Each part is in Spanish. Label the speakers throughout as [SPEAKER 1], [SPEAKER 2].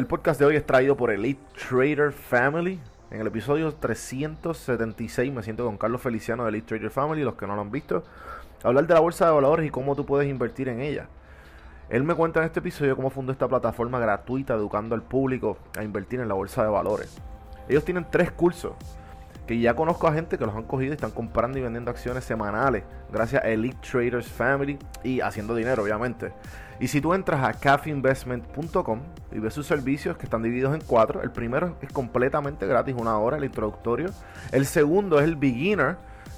[SPEAKER 1] El podcast de hoy es traído por Elite Trader Family. En el episodio 376 me siento con Carlos Feliciano de Elite Trader Family, los que no lo han visto, hablar de la bolsa de valores y cómo tú puedes invertir en ella. Él me cuenta en este episodio cómo fundó esta plataforma gratuita educando al público a invertir en la bolsa de valores. Ellos tienen tres cursos que ya conozco a gente que los han cogido y están comprando y vendiendo acciones semanales gracias a Elite Traders Family y haciendo dinero, obviamente. Y si tú entras a cafeinvestment.com y ves sus servicios que están divididos en cuatro, el primero es completamente gratis, una hora, el introductorio. El segundo es el beginner,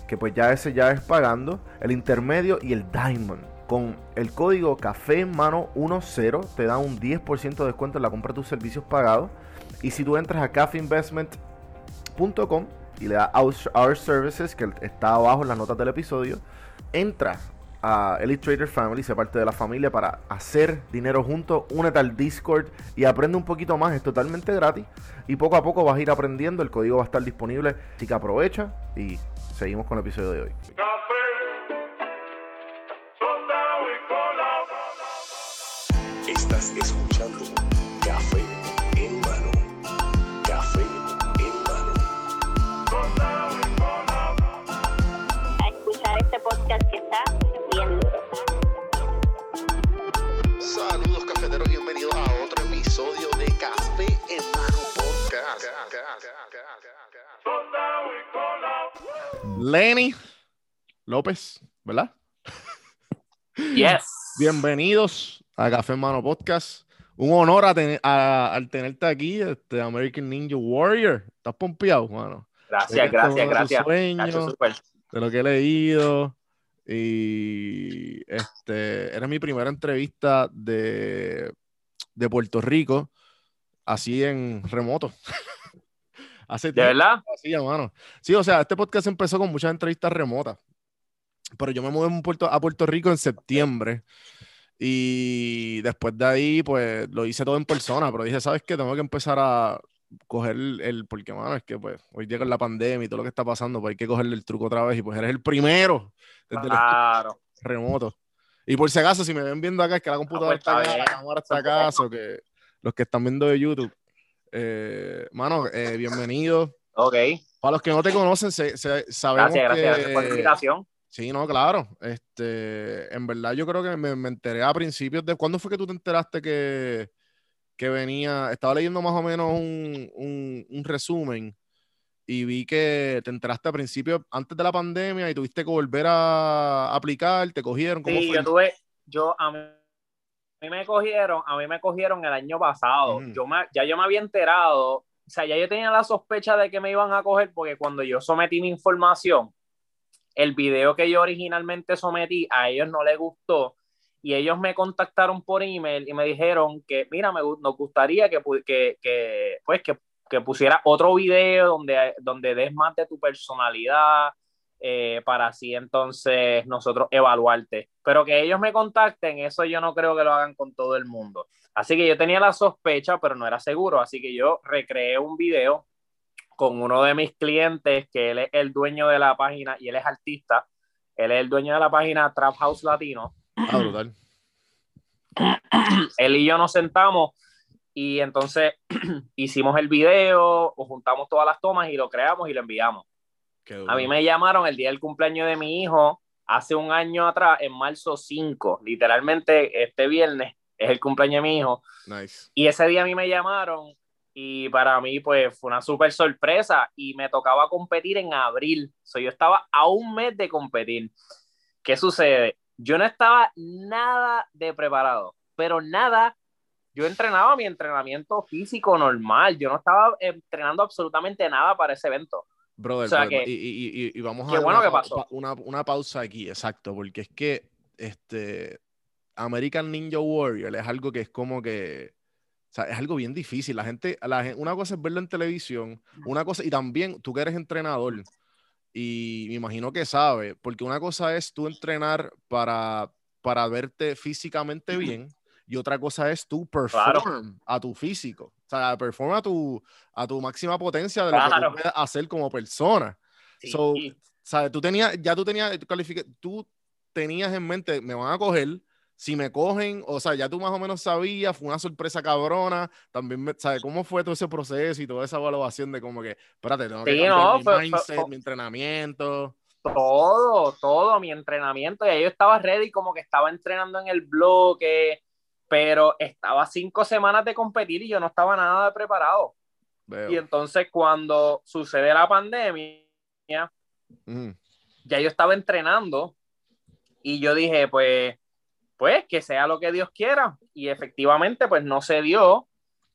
[SPEAKER 1] que pues ya ese ya es pagando. El intermedio y el diamond. Con el código café en mano 10 te da un 10% de descuento en la compra de tus servicios pagados. Y si tú entras a cafeinvestment.com y le das Our Services, que está abajo en las notas del episodio, entra a Elite Trader Family, se parte de la familia para hacer dinero juntos, únete al Discord y aprende un poquito más, es totalmente gratis y poco a poco vas a ir aprendiendo, el código va a estar disponible, así que aprovecha y seguimos con el episodio de hoy. Lenny López, ¿verdad?
[SPEAKER 2] Yes.
[SPEAKER 1] Bienvenidos a Café en Mano Podcast. Un honor ten- al tenerte aquí, este American Ninja Warrior. ¿Estás pompeado, mano?
[SPEAKER 2] Gracias, gracias, gracias.
[SPEAKER 1] sueños.
[SPEAKER 2] Súper.
[SPEAKER 1] de lo que he leído. Y este, era mi primera entrevista de, de Puerto Rico, así en remoto. Hace
[SPEAKER 2] ¿De verdad?
[SPEAKER 1] así, mano. Sí, o sea, este podcast empezó con muchas entrevistas remotas. Pero yo me mudé Puerto- a Puerto Rico en septiembre. Y después de ahí, pues lo hice todo en persona. Pero dije, ¿sabes qué? Tengo que empezar a coger el, el- porque, mano, es que pues hoy llega la pandemia y todo lo que está pasando, pues hay que cogerle el truco otra vez. Y pues eres el primero desde el
[SPEAKER 2] Claro.
[SPEAKER 1] remoto. Y por si acaso, si me ven viendo acá, es que la computadora
[SPEAKER 2] pues, está
[SPEAKER 1] está acá, la cámara está acá, o que los que están viendo de YouTube. Eh, mano, eh, bienvenido.
[SPEAKER 2] Ok.
[SPEAKER 1] Para los que no te conocen, se- se- sabemos
[SPEAKER 2] Gracias, gracias,
[SPEAKER 1] que...
[SPEAKER 2] gracias por la invitación.
[SPEAKER 1] Sí, no, claro. Este, en verdad yo creo que me, me enteré a principios de... ¿Cuándo fue que tú te enteraste que, que venía? Estaba leyendo más o menos un, un- un resumen y vi que te enteraste a principios, antes de la pandemia y tuviste que volver a aplicar, te cogieron. ¿Cómo
[SPEAKER 2] Sí,
[SPEAKER 1] fue?
[SPEAKER 2] yo tuve, yo a mí, mí me cogieron, a mí me cogieron el año pasado. Yo me, ya yo me había enterado, o sea, ya yo tenía la sospecha de que me iban a coger porque cuando yo sometí mi información, el video que yo originalmente sometí a ellos no les gustó y ellos me contactaron por email y me dijeron que, mira, me, nos gustaría que, que, que, pues, que, que pusiera otro video donde, donde des más de tu personalidad, eh, para así entonces nosotros evaluarte. Pero que ellos me contacten, eso yo no creo que lo hagan con todo el mundo. Así que yo tenía la sospecha, pero no era seguro. Así que yo recreé un video con uno de mis clientes, que él es el dueño de la página y él es artista. Él es el dueño de la página Trap House Latino.
[SPEAKER 1] Ah, brutal.
[SPEAKER 2] Él y yo nos sentamos y entonces hicimos el video, juntamos todas las tomas y lo creamos y lo enviamos. A mí me llamaron el día del cumpleaños de mi hijo hace un año atrás, en marzo 5, literalmente este viernes es el cumpleaños de mi hijo.
[SPEAKER 1] Nice.
[SPEAKER 2] Y ese día a mí me llamaron y para mí pues fue una súper sorpresa y me tocaba competir en abril. So, yo estaba a un mes de competir. ¿Qué sucede? Yo no estaba nada de preparado, pero nada. Yo entrenaba mi entrenamiento físico normal. Yo no estaba entrenando absolutamente nada para ese evento.
[SPEAKER 1] Brother,
[SPEAKER 2] O sea
[SPEAKER 1] brother,
[SPEAKER 2] que-
[SPEAKER 1] y, y- y- y vamos a dar
[SPEAKER 2] bueno
[SPEAKER 1] una,
[SPEAKER 2] que pasó.
[SPEAKER 1] una, una pausa aquí, exacto, porque es que este American Ninja Warrior es algo que es como que, o sea, es algo bien difícil. La gente, la una cosa es verlo en televisión, una cosa, y también tú que eres entrenador, y me imagino que sabes, porque una cosa es tú entrenar para, para verte físicamente bien, y otra cosa es tú perform a tu físico, sea, perform a tu, a tu máxima potencia de lo que
[SPEAKER 2] Claro.
[SPEAKER 1] tú puedes hacer como persona.
[SPEAKER 2] Sí.
[SPEAKER 1] So, ¿sabes? Tú tenías, ya tú tenías, califica- tú tenías en mente, me van a coger, si me cogen, o sea, ya tú más o menos sabías, fue una sorpresa cabrona, también, me, ¿sabes? ¿Cómo fue todo ese proceso y toda esa evaluación de como que, espérate, tengo que
[SPEAKER 2] Sí, no,
[SPEAKER 1] mi
[SPEAKER 2] fue-
[SPEAKER 1] mindset,
[SPEAKER 2] fue-
[SPEAKER 1] mi entrenamiento?
[SPEAKER 2] todo, todo mi entrenamiento. Ya yo estaba ready, como que estaba entrenando en el bloque, pero estaba cinco semanas de competir y yo no estaba nada preparado.
[SPEAKER 1] Veo.
[SPEAKER 2] Y entonces cuando sucede la pandemia, ya yo estaba entrenando y yo dije, pues, pues que sea lo que Dios quiera. Y efectivamente, pues no se dio.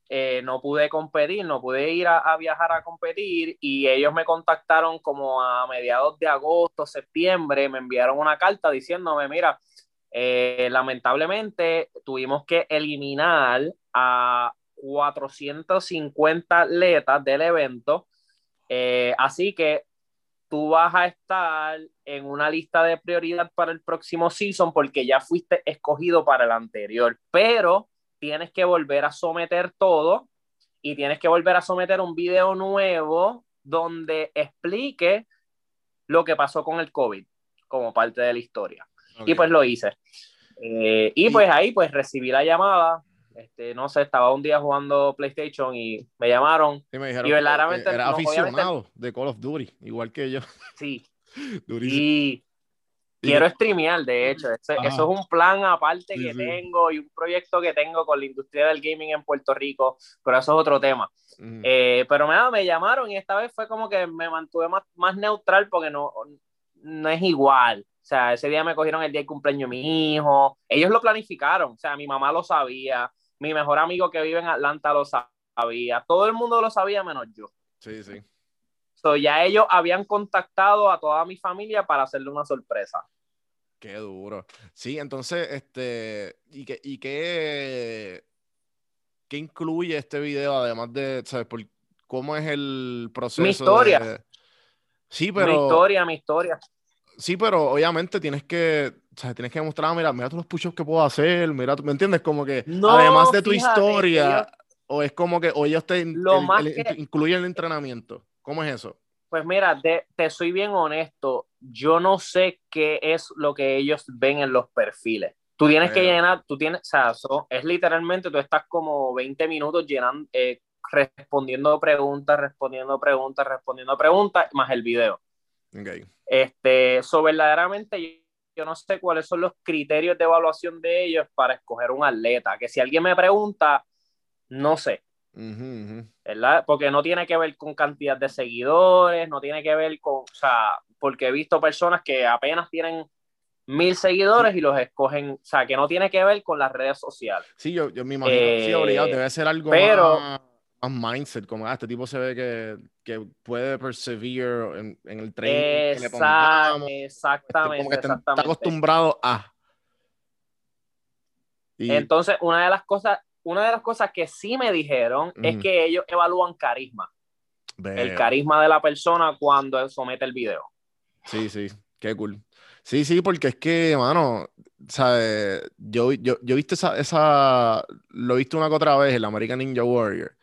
[SPEAKER 2] Eh, no pude competir, no pude ir a, a viajar a competir y ellos me contactaron como a mediados de agosto, septiembre, me enviaron una carta diciéndome, mira, eh, lamentablemente tuvimos que eliminar a 450 atletas del evento, eh, así que tú vas a estar en una lista de prioridad para el próximo season porque ya fuiste escogido para el anterior, pero tienes que volver a someter todo y tienes que volver a someter un video nuevo donde explique lo que pasó con el COVID como parte de la historia. Y
[SPEAKER 1] Ok.
[SPEAKER 2] pues lo hice. Eh, y
[SPEAKER 1] Y-
[SPEAKER 2] pues ahí pues recibí la llamada. Este, no sé, estaba un día jugando PlayStation y me llamaron.
[SPEAKER 1] Sí, me dijeron
[SPEAKER 2] y verdaderamente
[SPEAKER 1] era
[SPEAKER 2] no,
[SPEAKER 1] aficionado de Call of Duty, igual que yo.
[SPEAKER 2] Sí,
[SPEAKER 1] Durísimo.
[SPEAKER 2] y
[SPEAKER 1] Y-
[SPEAKER 2] quiero streamear, de hecho.
[SPEAKER 1] Ajá.
[SPEAKER 2] eso es un plan aparte
[SPEAKER 1] Sí,
[SPEAKER 2] que
[SPEAKER 1] sí.
[SPEAKER 2] tengo y un proyecto que tengo con la industria del gaming en Puerto Rico, pero eso es otro tema.
[SPEAKER 1] Ujú.
[SPEAKER 2] Eh, pero me, me llamaron y esta vez fue como que me mantuve más, más neutral porque no, no es igual. O sea, ese día me cogieron el día del cumpleaños de mi hijo. Ellos lo planificaron. O sea, mi mamá lo sabía. Mi mejor amigo que vive en Atlanta lo sabía. Todo el mundo lo sabía menos yo.
[SPEAKER 1] Sí, sí.
[SPEAKER 2] So, ya ellos habían contactado a toda mi familia para hacerle una sorpresa.
[SPEAKER 1] Qué duro. Sí, entonces, este, ¿y qué, y qué, qué incluye este video, además de, ¿sabes? Por, ¿Cómo es el proceso?
[SPEAKER 2] Mi historia.
[SPEAKER 1] de- Sí,
[SPEAKER 2] mi
[SPEAKER 1] pero,
[SPEAKER 2] historia, mi historia.
[SPEAKER 1] Sí, pero obviamente tienes que, o sea, tienes que demostrar, mira, mira todos los push-ups que puedo hacer, mira, ¿me entiendes? Como que,
[SPEAKER 2] No,
[SPEAKER 1] además de tu
[SPEAKER 2] fíjate,
[SPEAKER 1] historia,
[SPEAKER 2] ellos-
[SPEAKER 1] o es como que, o ellos te
[SPEAKER 2] Lo
[SPEAKER 1] el-
[SPEAKER 2] más
[SPEAKER 1] el-
[SPEAKER 2] que-
[SPEAKER 1] incluyen el entrenamiento. ¿Cómo es eso?
[SPEAKER 2] Pues mira, te, te soy bien honesto, yo no sé qué es lo que ellos ven en los perfiles. Tú tienes que llenar, tú tienes, o sea, so- es literalmente, tú estás como 20 minutos llenando, eh, respondiendo preguntas, respondiendo preguntas, respondiendo preguntas, más el video.
[SPEAKER 1] Ok.
[SPEAKER 2] Este, so verdaderamente yo, yo no sé cuáles son los criterios de evaluación de ellos para escoger un atleta, que si alguien me pregunta, no sé.
[SPEAKER 1] Ujú, ujú.
[SPEAKER 2] ¿verdad? Porque no tiene que ver con cantidad de seguidores, no tiene que ver con, o sea, porque he visto personas que apenas tienen mil seguidores y los escogen, o sea, que no tiene que ver con las redes sociales.
[SPEAKER 1] Sí, yo, yo me imagino, sí,
[SPEAKER 2] Eh,
[SPEAKER 1] obligado, debe ser algo
[SPEAKER 2] pero-
[SPEAKER 1] más, más mindset, como, ah, este tipo se ve que, que puede persevere en, en el training que le
[SPEAKER 2] Exact-
[SPEAKER 1] pongamos, este,
[SPEAKER 2] exactamente,
[SPEAKER 1] como que está, está
[SPEAKER 2] exactamente.
[SPEAKER 1] acostumbrado a. Y,
[SPEAKER 2] Entonces, una de las cosas, una de las cosas que sí me dijeron es que ellos evalúan carisma, el carisma de la persona cuando somete el video.
[SPEAKER 1] Sí, sí, qué cool. Sí, sí, porque es que, mano, ¿sabes? Yo, yo, yo he visto esa, esa, lo he visto una que otra vez, el American Ninja Warrior,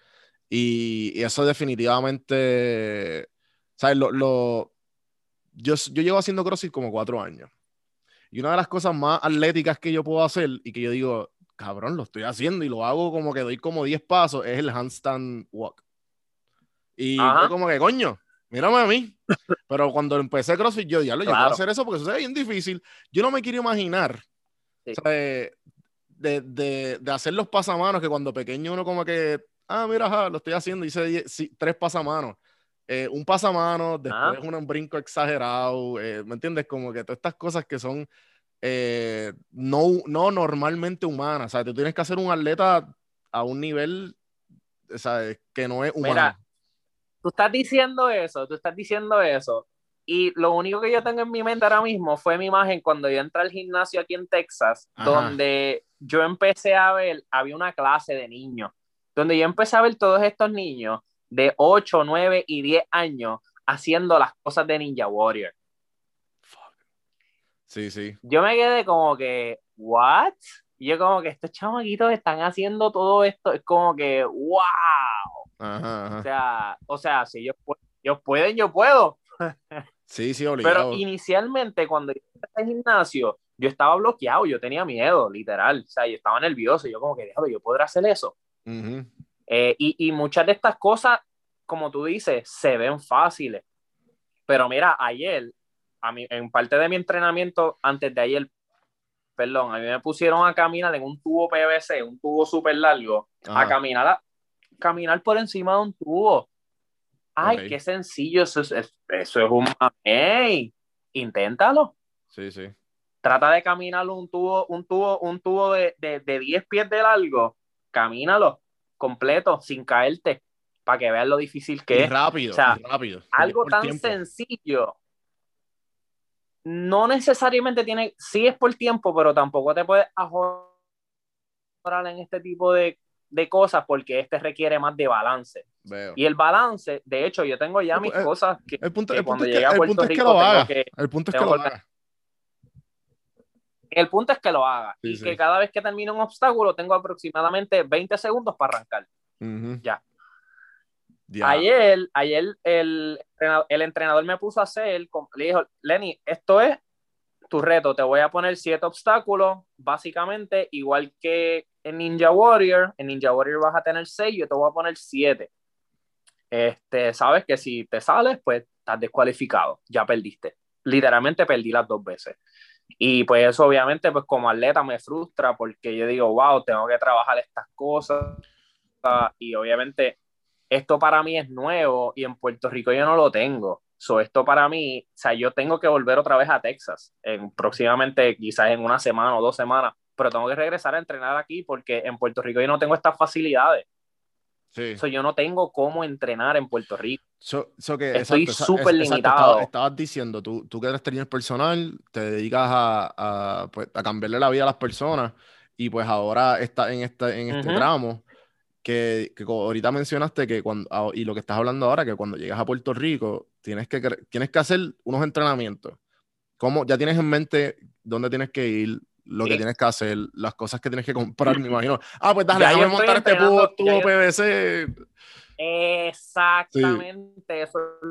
[SPEAKER 1] y, y eso definitivamente, ¿sabes? Lo, lo- yo, yo llevo haciendo CrossFit como cuatro años, y una de las cosas más atléticas que yo puedo hacer, y que yo digo, cabrón, lo estoy haciendo, y lo hago como que doy como 10 pasos, es el handstand walk. Y
[SPEAKER 2] Ajá.
[SPEAKER 1] yo como que, coño, mírame a mí. Pero cuando empecé CrossFit, yo ya lo yo puedo
[SPEAKER 2] Claro.
[SPEAKER 1] hacer eso porque eso es bien difícil. Yo no me quiero imaginar
[SPEAKER 2] Sí.
[SPEAKER 1] o sea, de, de- de hacer los pasamanos que cuando pequeño uno como que, ah, mira, ajá, lo estoy haciendo, hice die- sí, tres pasamanos. Eh, un pasamano, después
[SPEAKER 2] Ajá.
[SPEAKER 1] un, un brinco exagerado, eh, ¿me entiendes? Como que todas estas cosas que son eh, no, no normalmente humanas. O sea, tú tienes que hacer un atleta a un nivel o sea, que no es humano.
[SPEAKER 2] Mira, tú estás diciendo eso, tú estás diciendo eso. Y lo único que yo tengo en mi mente ahora mismo fue mi imagen cuando yo entré al gimnasio aquí en Texas,
[SPEAKER 1] Ajá.
[SPEAKER 2] donde yo empecé a ver, había una clase de niños, donde yo empecé a ver todos estos niños de 8, 9 y 10 años haciendo las cosas de Ninja Warrior.
[SPEAKER 1] Sí, sí.
[SPEAKER 2] Yo me quedé como que, ¿what? Y yo como que estos chamaquitos están haciendo todo esto, es como que, wow.
[SPEAKER 1] Ajá,
[SPEAKER 2] O sea, o sea, si ellos, pu- ellos pueden, yo puedo.
[SPEAKER 1] Sí, sí, obligado.
[SPEAKER 2] Pero inicialmente, cuando yo empecé el gimnasio, yo estaba bloqueado, yo tenía miedo, literal, o sea, yo estaba nervioso, yo como que, déjame, yo podré hacer eso. Eh, y, y muchas de estas cosas, como tú dices, se ven fáciles. Pero mira, ayer, a mí, en parte de mi entrenamiento, antes de ayer, perdón, a mí me pusieron a caminar en un tubo PVC, un tubo súper largo, a caminar, a- caminar por encima de un tubo. Ay, qué sencillo, eso es, es- eso es un mamey. Inténtalo.
[SPEAKER 1] Sí, sí.
[SPEAKER 2] Trata de caminar un tubo, un tubo, un tubo de, de, de 10 pies de largo. Camínalo completo, sin caerte, para que veas lo difícil que
[SPEAKER 1] Y
[SPEAKER 2] es.
[SPEAKER 1] rápido,
[SPEAKER 2] O sea,
[SPEAKER 1] rápido.
[SPEAKER 2] Algo tan
[SPEAKER 1] tiempo.
[SPEAKER 2] sencillo. No necesariamente tiene, sí es por tiempo, pero tampoco te puedes ajorar en este tipo de, de cosas porque este requiere más de balance.
[SPEAKER 1] Veo.
[SPEAKER 2] Y el balance, de hecho, yo tengo ya mis
[SPEAKER 1] el-
[SPEAKER 2] cosas que,
[SPEAKER 1] El punto,
[SPEAKER 2] que
[SPEAKER 1] el punto
[SPEAKER 2] cuando
[SPEAKER 1] es que, el punto es que lo haga.
[SPEAKER 2] que-
[SPEAKER 1] el punto es que lo haga.
[SPEAKER 2] El punto es que lo haga
[SPEAKER 1] Sí,
[SPEAKER 2] y
[SPEAKER 1] sí.
[SPEAKER 2] que cada vez que termine un obstáculo tengo aproximadamente 20 segundos para arrancar. Ya. Ayer, ayer el, entrenador- el entrenador me puso a hacer, le dijo, Lenny, esto es tu reto, te voy a poner siete obstáculos, básicamente, igual que en Ninja Warrior, en Ninja Warrior vas a tener seis, yo te voy a poner siete. Este, sabes que si te sales, pues estás descualificado, ya perdiste. Literalmente perdí las dos veces. Y pues eso obviamente, pues como atleta me frustra porque yo digo, wow, tengo que trabajar estas cosas. Y obviamente esto para mí es nuevo y en Puerto Rico yo no lo tengo. So, esto para mí, o sea, yo tengo que volver otra vez a Texas, en, próximamente, quizás en una semana o dos semanas, pero tengo que regresar a entrenar aquí porque en Puerto Rico yo no tengo estas facilidades.
[SPEAKER 1] Sí.
[SPEAKER 2] So, yo no tengo cómo entrenar en Puerto Rico.
[SPEAKER 1] So- so que,
[SPEAKER 2] Estoy súper limitado.
[SPEAKER 1] estaba- estabas diciendo, tú, tú que eres trainer personal, te dedicas a, a, pues, a cambiarle la vida a las personas y pues ahora está en, esta, en este
[SPEAKER 2] Ujú.
[SPEAKER 1] tramo que, que ahorita mencionaste que cuando, ah, y lo que estás hablando ahora, que cuando llegas a Puerto Rico tienes que, tienes que hacer unos entrenamientos. ¿Cómo, ya tienes en mente dónde tienes que ir, lo que tienes que hacer, las cosas que tienes que comprar, me imagino. Ah, pues dale, déjame montar este tubo, tubo PVC.
[SPEAKER 2] Exactamente, eso es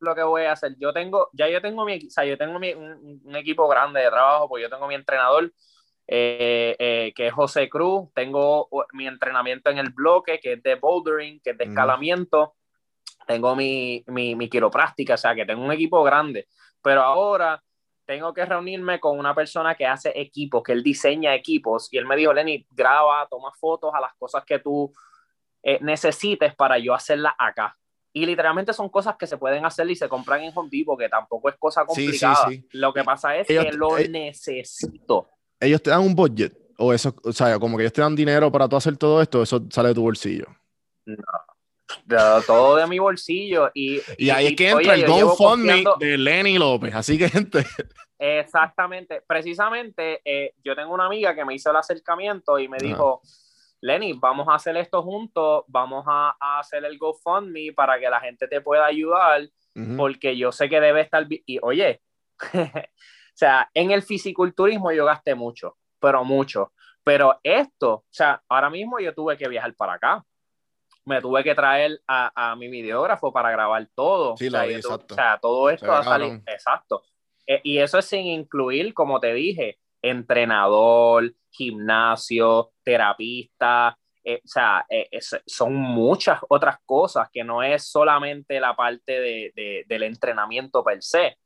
[SPEAKER 2] lo que voy a hacer. Yo tengo, ya yo tengo mi, o sea, yo tengo mi- un, un equipo grande de trabajo, pues yo tengo mi entrenador, eh, eh, que es José Cruz, tengo mi entrenamiento en el bloque, que es de bouldering, que es de escalamiento, tengo mi, mi, mi quiropráctica, o sea, que tengo un equipo grande, pero ahora tengo que reunirme con una persona que hace equipos, que él diseña equipos, y él me dijo, Lenny, graba, toma fotos a las cosas que tú eh, necesites para yo hacerlas acá. Y literalmente son cosas que se pueden hacer y se compran en Home Depot, que tampoco es cosa
[SPEAKER 1] Sí, sí,
[SPEAKER 2] complicada.
[SPEAKER 1] sí.
[SPEAKER 2] Lo que pasa es
[SPEAKER 1] Ellos
[SPEAKER 2] que lo
[SPEAKER 1] eh,
[SPEAKER 2] necesito.
[SPEAKER 1] ellos te dan un budget o eso, o sea, como que ellos te dan dinero para tú hacer todo esto, eso sale de tu bolsillo.
[SPEAKER 2] De- todo de mi bolsillo. Y,
[SPEAKER 1] Y ahí es que
[SPEAKER 2] oye,
[SPEAKER 1] entra el
[SPEAKER 2] yo llevo
[SPEAKER 1] GoFundMe de Lenny López, así que gente,
[SPEAKER 2] Exactamente. Precisamente, eh, yo tengo una amiga que me hizo el acercamiento y me dijo, Lenny, vamos a hacer esto juntos, vamos a, a hacer el GoFundMe para que la gente te pueda ayudar, porque yo sé que debe estar... Y oye, o sea, en el fisiculturismo yo gasté mucho, pero mucho. Pero esto, o sea, ahora mismo yo tuve que viajar para acá. Me tuve que traer a, a mi videógrafo para grabar todo.
[SPEAKER 1] Sí,
[SPEAKER 2] o,
[SPEAKER 1] lo
[SPEAKER 2] sea,
[SPEAKER 1] vi, exacto.
[SPEAKER 2] o sea, todo esto va a salir. Exacto. Eh, y eso es sin incluir, como te dije, entrenador, gimnasio, terapista. eh, o sea, eh, es- son muchas otras cosas que no es solamente la parte de, de- del entrenamiento per se.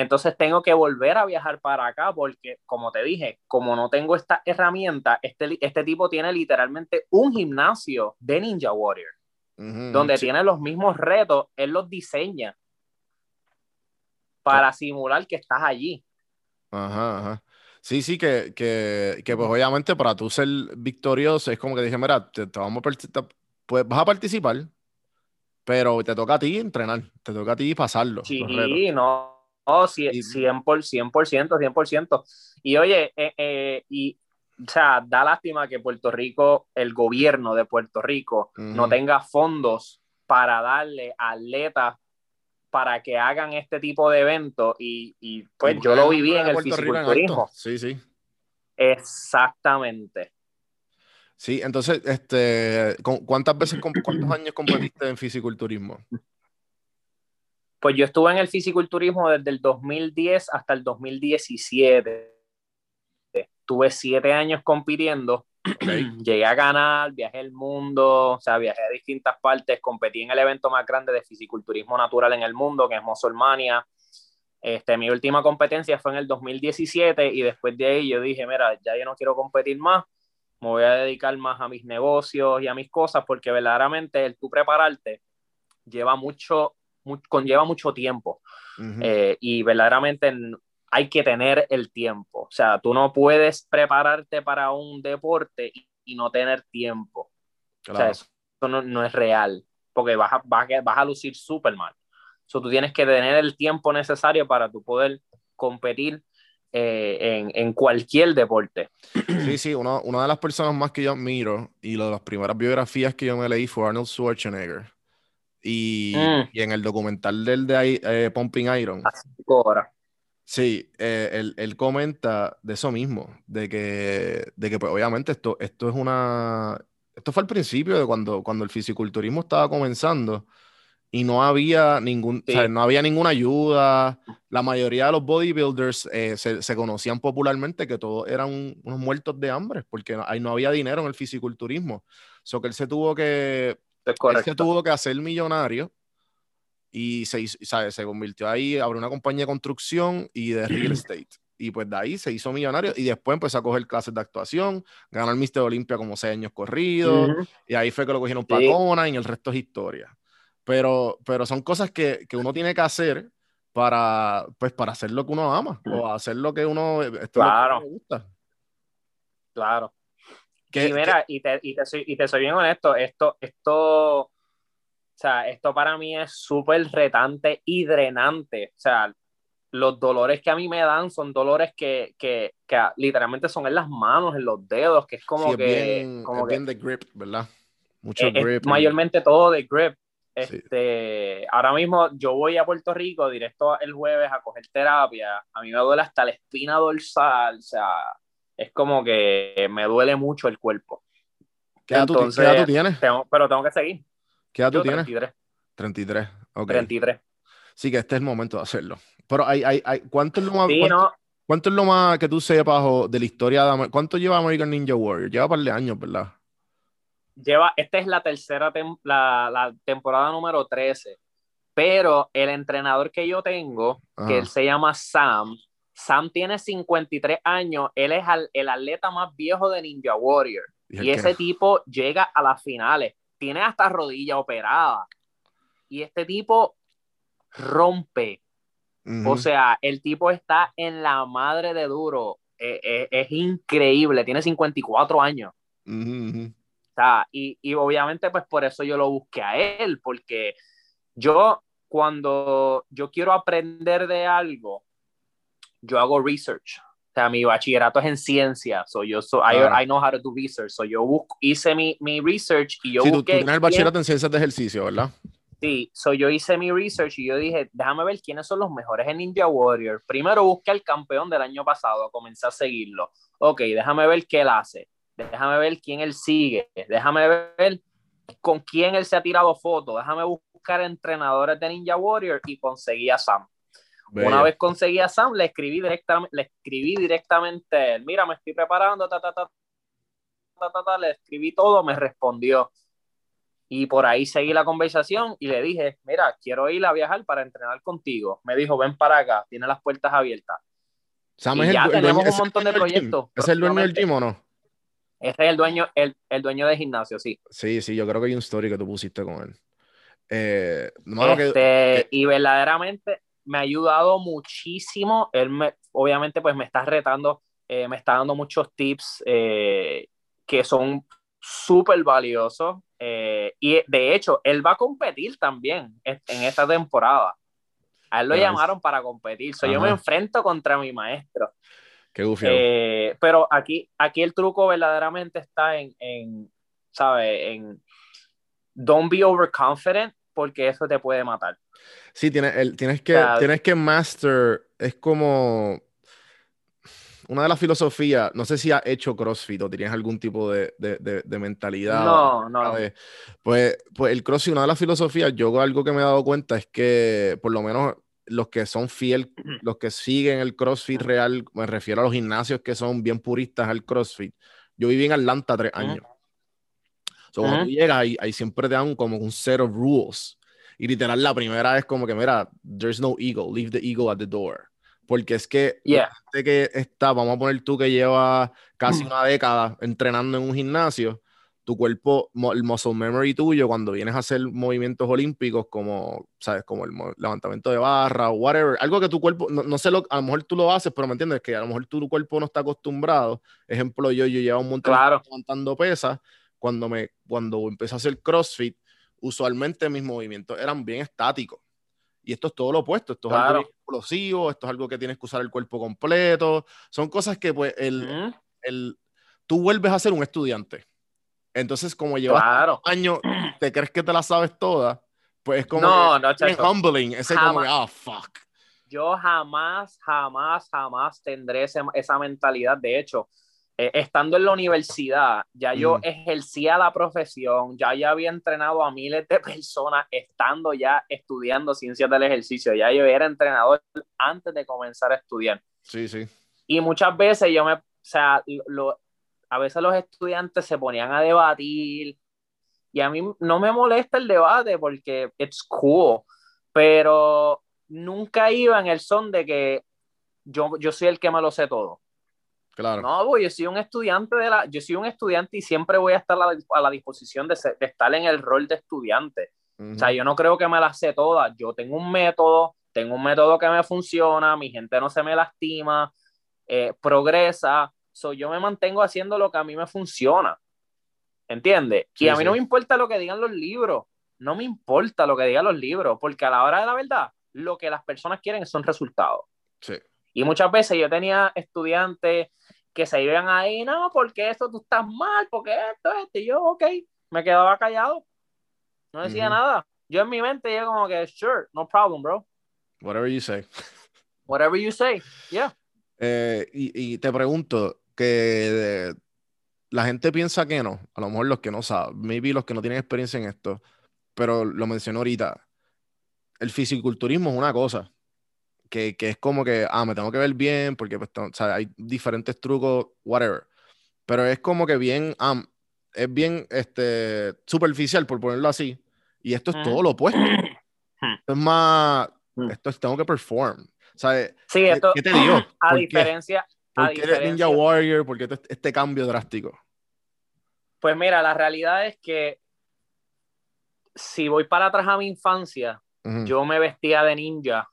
[SPEAKER 2] Entonces tengo que volver a viajar para acá porque, como te dije, como no tengo esta herramienta, este, este tipo tiene literalmente un gimnasio de Ninja Warrior,
[SPEAKER 1] Ujú,
[SPEAKER 2] donde
[SPEAKER 1] sí.
[SPEAKER 2] tiene los mismos retos, él los diseña para simular que estás allí.
[SPEAKER 1] Ajá, ajá. Sí, sí, que, que, que pues obviamente para tú ser victorioso es como que dije, mira, te, te vamos a pues vas a participar, pero te toca a ti entrenar, te toca a ti pasarlo.
[SPEAKER 2] Sí, no,
[SPEAKER 1] Y-
[SPEAKER 2] 100%, 100%, 100%. Y oye, eh, eh, y, o sea, da lástima que Puerto Rico, el gobierno de Puerto Rico, no tenga fondos para darle a atletas para que hagan este tipo de eventos. Y, y, pues yo lo viví en el fisiculturismo.
[SPEAKER 1] Sí, sí.
[SPEAKER 2] Exactamente.
[SPEAKER 1] Sí, entonces, este, ¿cu- ¿cuántas veces, cuántos años competiste en fisiculturismo?
[SPEAKER 2] Pues yo estuve en el fisiculturismo desde el 2010 hasta el 2017. estuve siete años compitiendo. Llegué a ganar, viajé el mundo, o sea, viajé a distintas partes, competí en el evento más grande de fisiculturismo natural en el mundo, que es Musclemania. Este, mi última competencia fue en el 2017 y después de ahí yo dije, mira, ya yo no quiero competir más, me voy a dedicar más a mis negocios y a mis cosas porque verdaderamente el tú prepararte lleva mucho, conlleva mucho tiempo eh, y verdaderamente hay que tener el tiempo. O sea, tú no puedes prepararte para un deporte y, no tener tiempo. O sea, eso no, es real porque vas a, vas a, lucir súper mal. So, tú tienes que tener el tiempo necesario para tú poder competir eh, en, en, cualquier deporte.
[SPEAKER 1] Sí, sí, una, una, de las personas más que yo admiro y de las primeras biografías que yo me leí fue Arnold Schwarzenegger. Y, mm. y en el documental del de eh, Pumping Iron. Sí, eh, él, él, comenta de eso mismo, de que, de que pues, obviamente esto, esto es una... Esto fue al principio de cuando, cuando el fisiculturismo estaba comenzando y no había ningún, no había ninguna ayuda. La mayoría de los bodybuilders eh, se, se, conocían popularmente que todos eran unos muertos de hambre, porque ahí no había dinero en el fisiculturismo. So que él se tuvo que, él se tuvo que hacer millonario y se, se convirtió ahí, abrió una compañía de construcción y de real estate. Y pues de ahí se hizo millonario y después empezó a coger clases de actuación, ganó el Mister Olimpia como seis años corridos, y ahí fue que lo cogieron para Cona y el resto es historia. Pero, pero son cosas que, que, uno tiene que hacer para, pues, para hacer lo que uno ama o hacer lo que uno
[SPEAKER 2] claro. gusta. Claro. Y mira, y, te, y, te soy, y te soy bien honesto, esto, esto, o sea, esto para mí es súper retante y drenante. O sea, los dolores que a mí me dan son dolores que, que, que literalmente son en las manos, en los dedos, que es como que... como
[SPEAKER 1] bien de grip, ¿verdad? Mucho
[SPEAKER 2] grip. mayormente todo de grip. Este, ahora mismo yo voy a Puerto Rico directo el jueves a coger terapia. A mí me duele hasta la espina dorsal, o sea, es como que me duele mucho el cuerpo.
[SPEAKER 1] ¿Qué edad, tú, tienes?
[SPEAKER 2] pero tengo que seguir.
[SPEAKER 1] ¿Qué edad tú tienes?
[SPEAKER 2] 33.
[SPEAKER 1] 33, ok.
[SPEAKER 2] 33.
[SPEAKER 1] Sí, que este es el momento de hacerlo. Pero hay, hay, hay ¿cuánto es lo más, cuánto, es lo más que tú sepas de la historia de ¿Cuánto lleva American Ninja Warrior? Lleva un par de años, ¿verdad?
[SPEAKER 2] lleva, esta es la tercera, la, la, temporada número 13, pero el entrenador que yo tengo, que él se llama Sam, Sam tiene 53 años, él es el atleta más viejo de Ninja Warrior. Y, ese tipo llega a las finales, tiene hasta rodilla operada. Y este tipo rompe. O sea, el tipo está en la madre de duro. Eh, eh, es increíble, tiene 54 años y, y, obviamente pues por eso yo lo busqué a él, porque yo cuando yo quiero aprender de algo, yo hago research. O sea, mi bachillerato es en ciencias, so yo so, I, I, know how to do research. So yo busco, hice mi, mi research y yo
[SPEAKER 1] sí,
[SPEAKER 2] busqué...
[SPEAKER 1] Tú, tú tienes el bachillerato en ciencias de ejercicio, ¿verdad?
[SPEAKER 2] Sí, so yo hice mi research y yo dije, déjame ver quiénes son los mejores en Ninja Warrior. Primero busqué al campeón del año pasado, comencé a seguirlo. Ok, déjame ver qué él hace déjame ver quién él sigue, déjame ver con quién él se ha tirado fotos, déjame buscar entrenadores de Ninja Warrior y conseguí a Sam. Una vez conseguí a Sam, le escribí directamente, le escribí directamente, mira, me estoy preparando, ta, ta, ta, ta, ta, ta, le escribí todo, me respondió. Y por ahí seguí la conversación y le dije, mira, quiero ir a viajar para entrenar contigo. Me dijo, ven para acá, tiene las puertas abiertas.
[SPEAKER 1] Sam es ya el, tenemos un montón de proyectos. ¿Es el dueño del gym o no?
[SPEAKER 2] Ese es el dueño, el, el, dueño de gimnasio, sí.
[SPEAKER 1] Sí, sí, yo creo que hay un story que tú pusiste con él. Eh,
[SPEAKER 2] este, Y verdaderamente me ha ayudado muchísimo. Él me, obviamente, pues me está retando, eh, me está dando muchos tips eh, que son súper valiosos. y de hecho, él va a competir también en, esta temporada. A él lo llamaron para competir. So, yo me enfrento contra mi maestro.
[SPEAKER 1] Qué
[SPEAKER 2] eh, pero aquí, aquí el truco verdaderamente está en, en ¿sabes? En don't be overconfident porque eso te puede matar.
[SPEAKER 1] Sí, tienes, el, tienes, que, tienes que master, es como una de las filosofías, no sé si has hecho CrossFit o tienes algún tipo de, de, de, mentalidad.
[SPEAKER 2] No, no.
[SPEAKER 1] Pues, pues el CrossFit, una de las filosofías, yo algo que me he dado cuenta es que por lo menos los que son fiel, los que siguen el CrossFit real, me refiero a los gimnasios que son bien puristas al CrossFit. Yo viví en Atlanta tres años. So, cuando tú llegas, ahí, ahí siempre te dan como un set of rules. Y literal, la primera es como que, mira, there's no ego, leave the ego at the door. Porque es que la
[SPEAKER 2] Yeah.
[SPEAKER 1] gente que está, vamos a poner tú que lleva casi una década entrenando en un gimnasio, tu cuerpo, el muscle memory tuyo, cuando vienes a hacer movimientos olímpicos como, ¿sabes? Como el levantamiento de barra o whatever, algo que tu cuerpo, no, no sé, lo, a lo mejor tú lo haces, pero me entiendes que a lo mejor tu cuerpo no está acostumbrado. Ejemplo, yo, yo llevo un montón
[SPEAKER 2] Claro.
[SPEAKER 1] levantando pesas, cuando, me, cuando empecé a hacer CrossFit, usualmente mis movimientos eran bien estáticos. Y esto es todo lo opuesto, esto es algo
[SPEAKER 2] Claro.
[SPEAKER 1] explosivo, esto es algo que tienes que usar el cuerpo completo, son cosas que pues el, el, tú vuelves a ser un estudiante. Entonces, como llevas
[SPEAKER 2] Claro.
[SPEAKER 1] años, te crees que te la sabes toda, pues es como
[SPEAKER 2] No, no, chacho.
[SPEAKER 1] humbling, ese como
[SPEAKER 2] Jamás.
[SPEAKER 1] que, ah, fuck.
[SPEAKER 2] Yo jamás, jamás, jamás tendré ese- esa mentalidad. De hecho, eh, estando en la universidad, ya yo
[SPEAKER 1] Ujú.
[SPEAKER 2] ejercía la profesión, ya yo había entrenado a miles de personas estando ya estudiando ciencias del ejercicio. Ya yo era entrenador antes de comenzar a estudiar.
[SPEAKER 1] Sí, sí.
[SPEAKER 2] Y muchas veces yo me, o sea, lo- a veces los estudiantes se ponían a debatir y a mí no me molesta el debate porque it's cool, pero nunca iba en el son de que yo, yo soy el que me lo sé todo.
[SPEAKER 1] Claro.
[SPEAKER 2] No, pues yo soy un estudiante de la, yo soy un estudiante y siempre voy a estar a la, a la disposición de, ser- de estar en el rol de estudiante.
[SPEAKER 1] Ujú.
[SPEAKER 2] O sea, yo no creo que me las sé todas. Yo tengo un método, tengo un método que me funciona, mi gente no se me lastima, eh, progresa. So, yo me mantengo haciendo lo que a mí me funciona. ¿Entiendes?
[SPEAKER 1] Sí,
[SPEAKER 2] y a mí
[SPEAKER 1] sí.
[SPEAKER 2] no me importa lo que digan los libros. No me importa lo que digan los libros, porque a la hora de la verdad, lo que las personas quieren son resultados.
[SPEAKER 1] Sí.
[SPEAKER 2] Y muchas veces yo tenía estudiantes que se iban ahí, no, porque esto tú estás mal, porque esto, esto, y yo, ok, me quedaba callado, no decía
[SPEAKER 1] Ujú.
[SPEAKER 2] nada. Yo en mi mente, yo como que, sure, no problem, bro,
[SPEAKER 1] Whatever you say.
[SPEAKER 2] whatever you say, yeah.
[SPEAKER 1] Eh, y, y te pregunto, que de- la gente piensa que no, a lo mejor los que no saben, maybe los que no tienen experiencia en esto, pero lo mencioné ahorita, el fisiculturismo es una cosa, que, que es como que, ah, me tengo que ver bien, porque pues, o sea, hay diferentes trucos, whatever, pero es como que bien, ah, es bien este, superficial, por ponerlo así, y esto es
[SPEAKER 2] Ujú.
[SPEAKER 1] todo lo opuesto, Esto es más,
[SPEAKER 2] Mm.
[SPEAKER 1] esto es, tengo que perform, ¿sabes?
[SPEAKER 2] Sí,
[SPEAKER 1] ¿Qué-
[SPEAKER 2] esto,
[SPEAKER 1] qué te dio?
[SPEAKER 2] a
[SPEAKER 1] ¿Por qué?
[SPEAKER 2] diferencia, a
[SPEAKER 1] ¿Por qué
[SPEAKER 2] diferencia,
[SPEAKER 1] Ninja Warrior? ¿Por qué este, este cambio drástico?
[SPEAKER 2] pues mira, la realidad es que si voy para atrás a mi infancia, yo me vestía de ninja,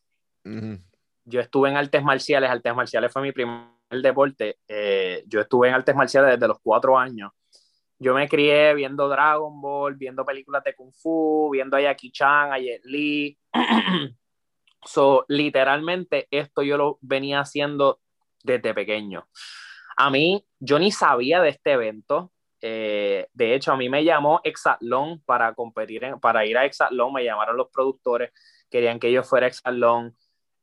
[SPEAKER 2] yo estuve en artes marciales, artes marciales fue mi primer deporte, eh, yo estuve en artes marciales desde los cuatro años. Yo me crié viendo Dragon Ball, viendo películas de Kung Fu, viendo a Jackie Chan, a Jet Li. so, literalmente, esto yo lo venía haciendo desde pequeño. A mí, yo ni sabía de este evento. Eh, de hecho, a mí me llamó Exatlón para competir, en- para ir a Exatlón. Me llamaron los productores, querían que yo fuera a Exatlón.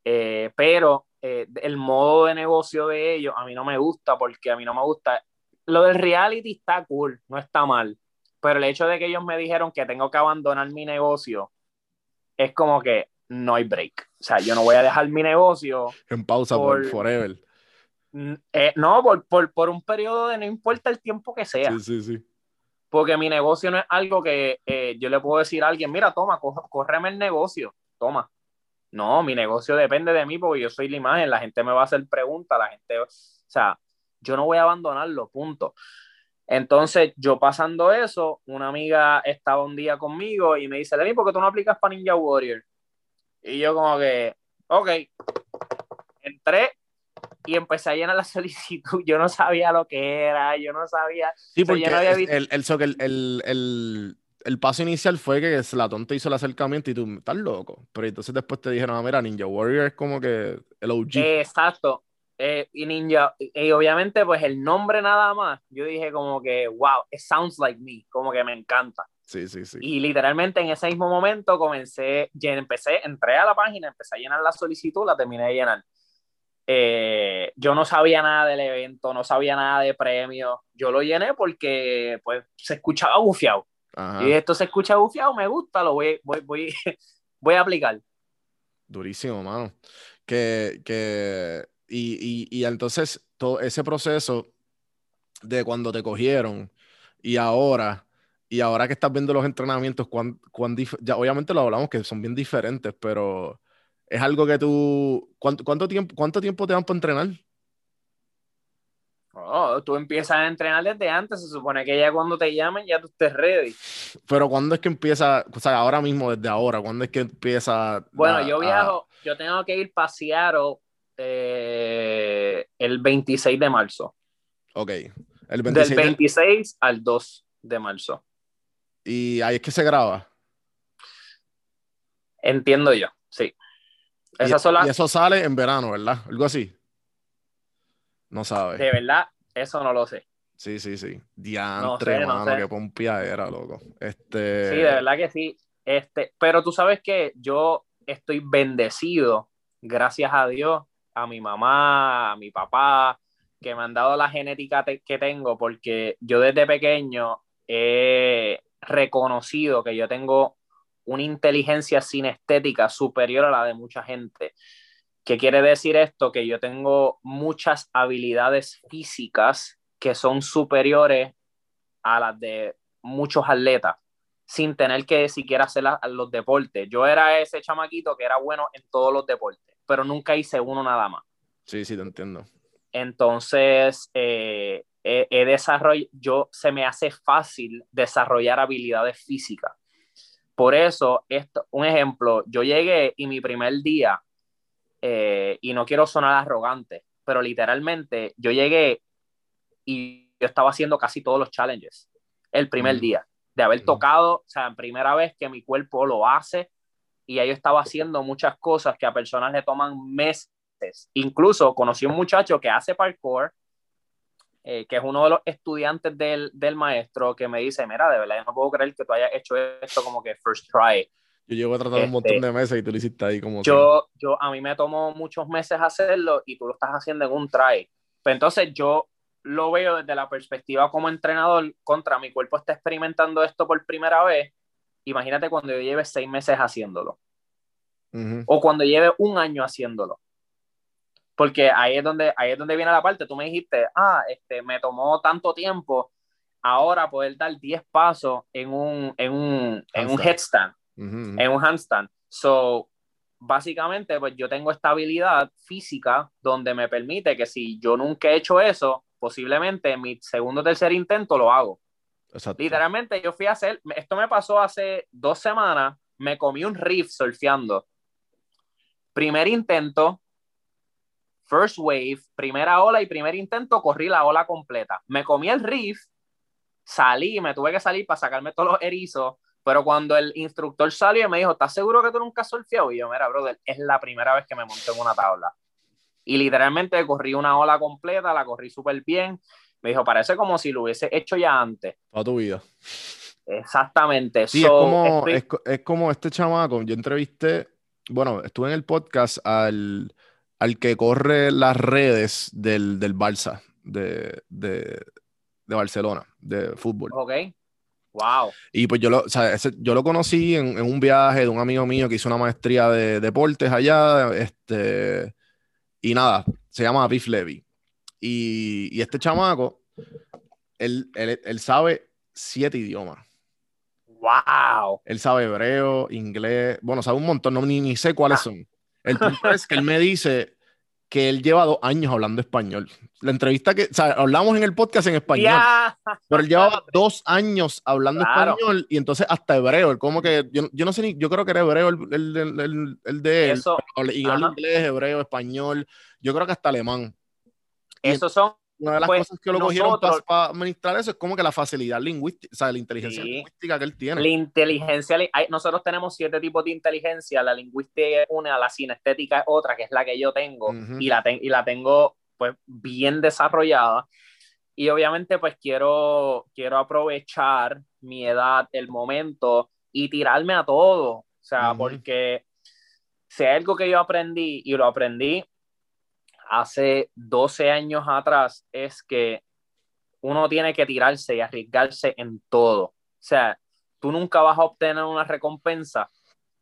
[SPEAKER 2] Eh, pero eh, el modo de negocio de ellos a mí no me gusta porque a mí no me gusta. Lo del reality está cool, no está mal. Pero el hecho de que ellos me dijeron que tengo que abandonar mi negocio es como que no hay break. O sea, yo no voy a dejar mi negocio
[SPEAKER 1] En pausa por,
[SPEAKER 2] Por-
[SPEAKER 1] forever.
[SPEAKER 2] Eh, no, por, por, por un periodo de no importa el tiempo que sea,
[SPEAKER 1] Sí, sí, sí.
[SPEAKER 2] porque mi negocio no es algo que eh, yo le puedo decir a alguien, mira, toma, córreme el negocio, toma. No, mi negocio depende de mí porque yo soy la imagen, la gente me va a hacer preguntas, la gente, o sea, yo no voy a abandonarlo, punto. Entonces, yo pasando eso, una amiga estaba un día conmigo y me dice, Lenny, ¿por qué tú no aplicas para Ninja Warrior? Y yo como que, ok, entré y empecé a llenar la solicitud. Yo no sabía lo que era, yo no sabía.
[SPEAKER 1] Sí,
[SPEAKER 2] O sea,
[SPEAKER 1] porque
[SPEAKER 2] yo no había visto-
[SPEAKER 1] el, el, el, el, el- paso inicial fue que Slatón te hizo el acercamiento y tú, estás loco. Pero entonces después te dijeron, ah, mira, Ninja Warrior es como que el OG.
[SPEAKER 2] Exacto. Eh, y Ninja, y obviamente, pues el nombre nada más, yo dije como que, wow, it sounds like me, como que me encanta.
[SPEAKER 1] sí, sí, sí.
[SPEAKER 2] Y literalmente en ese mismo momento comencé, ya empecé, entré a la página, empecé a llenar la solicitud, la terminé de llenar. Eh, yo no sabía nada del evento, no sabía nada de premios. Yo lo llené porque pues se escuchaba bufiado.
[SPEAKER 1] Ajá.
[SPEAKER 2] Y esto se escucha bufiado, me gusta, lo voy, voy, voy, voy a aplicar.
[SPEAKER 1] Durísimo, mano. Que, que, y, y, y entonces todo ese proceso de cuando te cogieron y ahora, y ahora que estás viendo los entrenamientos, cuán, cuán ya obviamente lo hablamos que son bien diferentes, pero es algo que tú, ¿cuánto, cuánto tiempo, cuánto tiempo te dan para entrenar?
[SPEAKER 2] Oh, tú empiezas a entrenar desde antes, se supone que ya cuando te llamen ya tú estés ready.
[SPEAKER 1] Pero ¿cuándo es que empieza, o sea, ahora mismo, desde ahora, cuándo es que empieza?
[SPEAKER 2] Bueno,
[SPEAKER 1] a-
[SPEAKER 2] yo
[SPEAKER 1] a-
[SPEAKER 2] viajo, yo tengo que ir Seattle eh, el 26 de marzo.
[SPEAKER 1] ok, el
[SPEAKER 2] Del
[SPEAKER 1] 26 de-
[SPEAKER 2] 26 al 2 de marzo.
[SPEAKER 1] y ahí es que se graba.
[SPEAKER 2] Entiendo yo, sí.
[SPEAKER 1] Y,
[SPEAKER 2] Esas son las...
[SPEAKER 1] y eso sale en verano, ¿verdad? Algo así. No sabes.
[SPEAKER 2] De verdad, eso no lo sé.
[SPEAKER 1] Sí, sí, sí. Diantre,
[SPEAKER 2] sé, no
[SPEAKER 1] mano,
[SPEAKER 2] sé.
[SPEAKER 1] qué pompía era, loco. Este.
[SPEAKER 2] Sí, de verdad que sí. Este, pero tú sabes que yo estoy bendecido, gracias a Dios, a mi mamá, a mi papá, que me han dado la genética te- que tengo, porque yo desde pequeño he reconocido que yo tengo una inteligencia sinestética superior a la de mucha gente. ¿Qué quiere decir esto? Que yo tengo muchas habilidades físicas que son superiores a las de muchos atletas sin tener que siquiera hacer la- los deportes. Yo era ese chamaquito que era bueno en todos los deportes, pero nunca hice uno nada más.
[SPEAKER 1] Sí, sí, te entiendo.
[SPEAKER 2] Entonces, eh, he, he desarroll- yo se me hace fácil desarrollar habilidades físicas. Por eso, esto, un ejemplo, yo llegué y mi primer día, eh, y no quiero sonar arrogante, pero literalmente yo llegué y yo estaba haciendo casi todos los challenges el primer día, de haber tocado, o sea, primera vez que mi cuerpo lo hace, y ahí yo estaba haciendo muchas cosas que a personas le toman meses. Incluso conocí un muchacho que hace parkour, eh, que es uno de los estudiantes del, del maestro, que me dice, mira, de verdad, yo no puedo creer que tú hayas hecho esto como que first try.
[SPEAKER 1] Yo llevo tratando un
[SPEAKER 2] Este,
[SPEAKER 1] montón de meses y tú lo hiciste ahí como. que-
[SPEAKER 2] Yo, yo, a mí me tomó muchos meses hacerlo y tú lo estás haciendo en un try. Pero entonces yo lo veo desde la perspectiva como entrenador contra mi cuerpo está experimentando esto por primera vez. Imagínate cuando yo lleve seis meses haciéndolo
[SPEAKER 1] Ujú.
[SPEAKER 2] o cuando lleve un año haciéndolo. Porque ahí es donde, ahí es donde viene la parte. Tú me dijiste, ah, este, me tomó tanto tiempo ahora poder dar 10 pasos en un, en un, en un headstand
[SPEAKER 1] Ujú.
[SPEAKER 2] en un handstand. So, básicamente, pues yo tengo esta habilidad física donde me permite que si yo nunca he hecho eso, posiblemente en mi segundo o tercer intento lo hago.
[SPEAKER 1] Exacto.
[SPEAKER 2] Literalmente, yo fui a hacer, esto me pasó hace dos semanas, me comí un riff surfeando. Primer intento, first wave, primera ola y primer intento, corrí la ola completa. Me comí el riff, salí, me tuve que salir para sacarme todos los erizos, pero cuando el instructor salió y me dijo, ¿estás seguro que tú nunca has surfeado? Y yo, mira, brother, es la primera vez que me monté en una tabla. Y literalmente corrí una ola completa, la corrí súper bien. Me dijo, parece como si lo hubiese hecho ya antes.
[SPEAKER 1] Toda tu vida.
[SPEAKER 2] Exactamente.
[SPEAKER 1] Sí,
[SPEAKER 2] So,
[SPEAKER 1] es, como,
[SPEAKER 2] estoy-
[SPEAKER 1] es, es como este chamaco. Yo entrevisté, bueno, estuve en el podcast al, al que corre las redes del, del Barça, de, de, de Barcelona, de fútbol.
[SPEAKER 2] Ok. Wow.
[SPEAKER 1] Y pues yo lo, o sea, ese- yo lo conocí en, en un viaje de un amigo mío que hizo una maestría de deportes allá, este, y nada, se llama Biff Levy. Y, y este chamaco, él, él, él sabe siete idiomas.
[SPEAKER 2] Wow.
[SPEAKER 1] Él sabe hebreo, inglés, bueno, sabe un montón, no, ni, ni sé cuáles
[SPEAKER 2] Ah.
[SPEAKER 1] son. El punto es que él me dice que él lleva dos años hablando español. La entrevista que, o sea, hablamos en el podcast en español.
[SPEAKER 2] Ya.
[SPEAKER 1] Pero él llevaba dos años hablando
[SPEAKER 2] Claro.
[SPEAKER 1] español y entonces hasta hebreo. Él como que, yo, yo no sé ni, yo creo que era hebreo el, el- el- el- de él.
[SPEAKER 2] Eso,
[SPEAKER 1] Y habla inglés, hebreo, español. Yo creo que hasta alemán. Y
[SPEAKER 2] esos son.
[SPEAKER 1] Una de las
[SPEAKER 2] Pues,
[SPEAKER 1] cosas que lo cogieron
[SPEAKER 2] nosotros-
[SPEAKER 1] para administrar eso es como que la facilidad lingüística, o sea, la inteligencia
[SPEAKER 2] Sí.
[SPEAKER 1] lingüística que él tiene.
[SPEAKER 2] La inteligencia, li- hay- nosotros tenemos siete tipos de inteligencia, la lingüística es una, la sinestética es otra, que es la que yo tengo, y, la ten- y la tengo pues bien desarrollada. Y obviamente pues quiero, quiero aprovechar mi edad, el momento, y tirarme a todo. O sea, porque si hay algo que yo aprendí, y lo aprendí hace 12 años atrás, es que uno tiene que tirarse y arriesgarse en todo. O sea, tú nunca vas a obtener una recompensa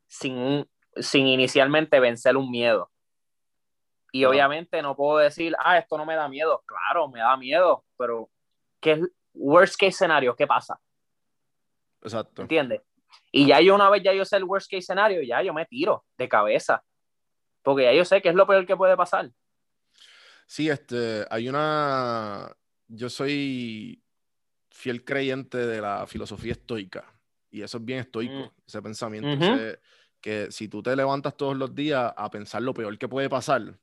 [SPEAKER 2] sin sin inicialmente vencer un miedo. Y obviamente no puedo decir, ah, esto no me da miedo. Claro, me da miedo, pero ¿qué es worst case scenario? ¿Qué pasa?
[SPEAKER 1] Exacto.
[SPEAKER 2] ¿Entiendes? Y ya yo una vez ya yo sé el worst case scenario, ya yo me tiro de cabeza. Porque ya yo sé que es lo peor que puede pasar.
[SPEAKER 1] Sí, este, hay una. Yo soy fiel creyente de la filosofía estoica. Y eso es bien estoico,
[SPEAKER 2] Mm.
[SPEAKER 1] ese pensamiento. Ese- que si tú te levantas todos los días a pensar lo peor que puede pasar,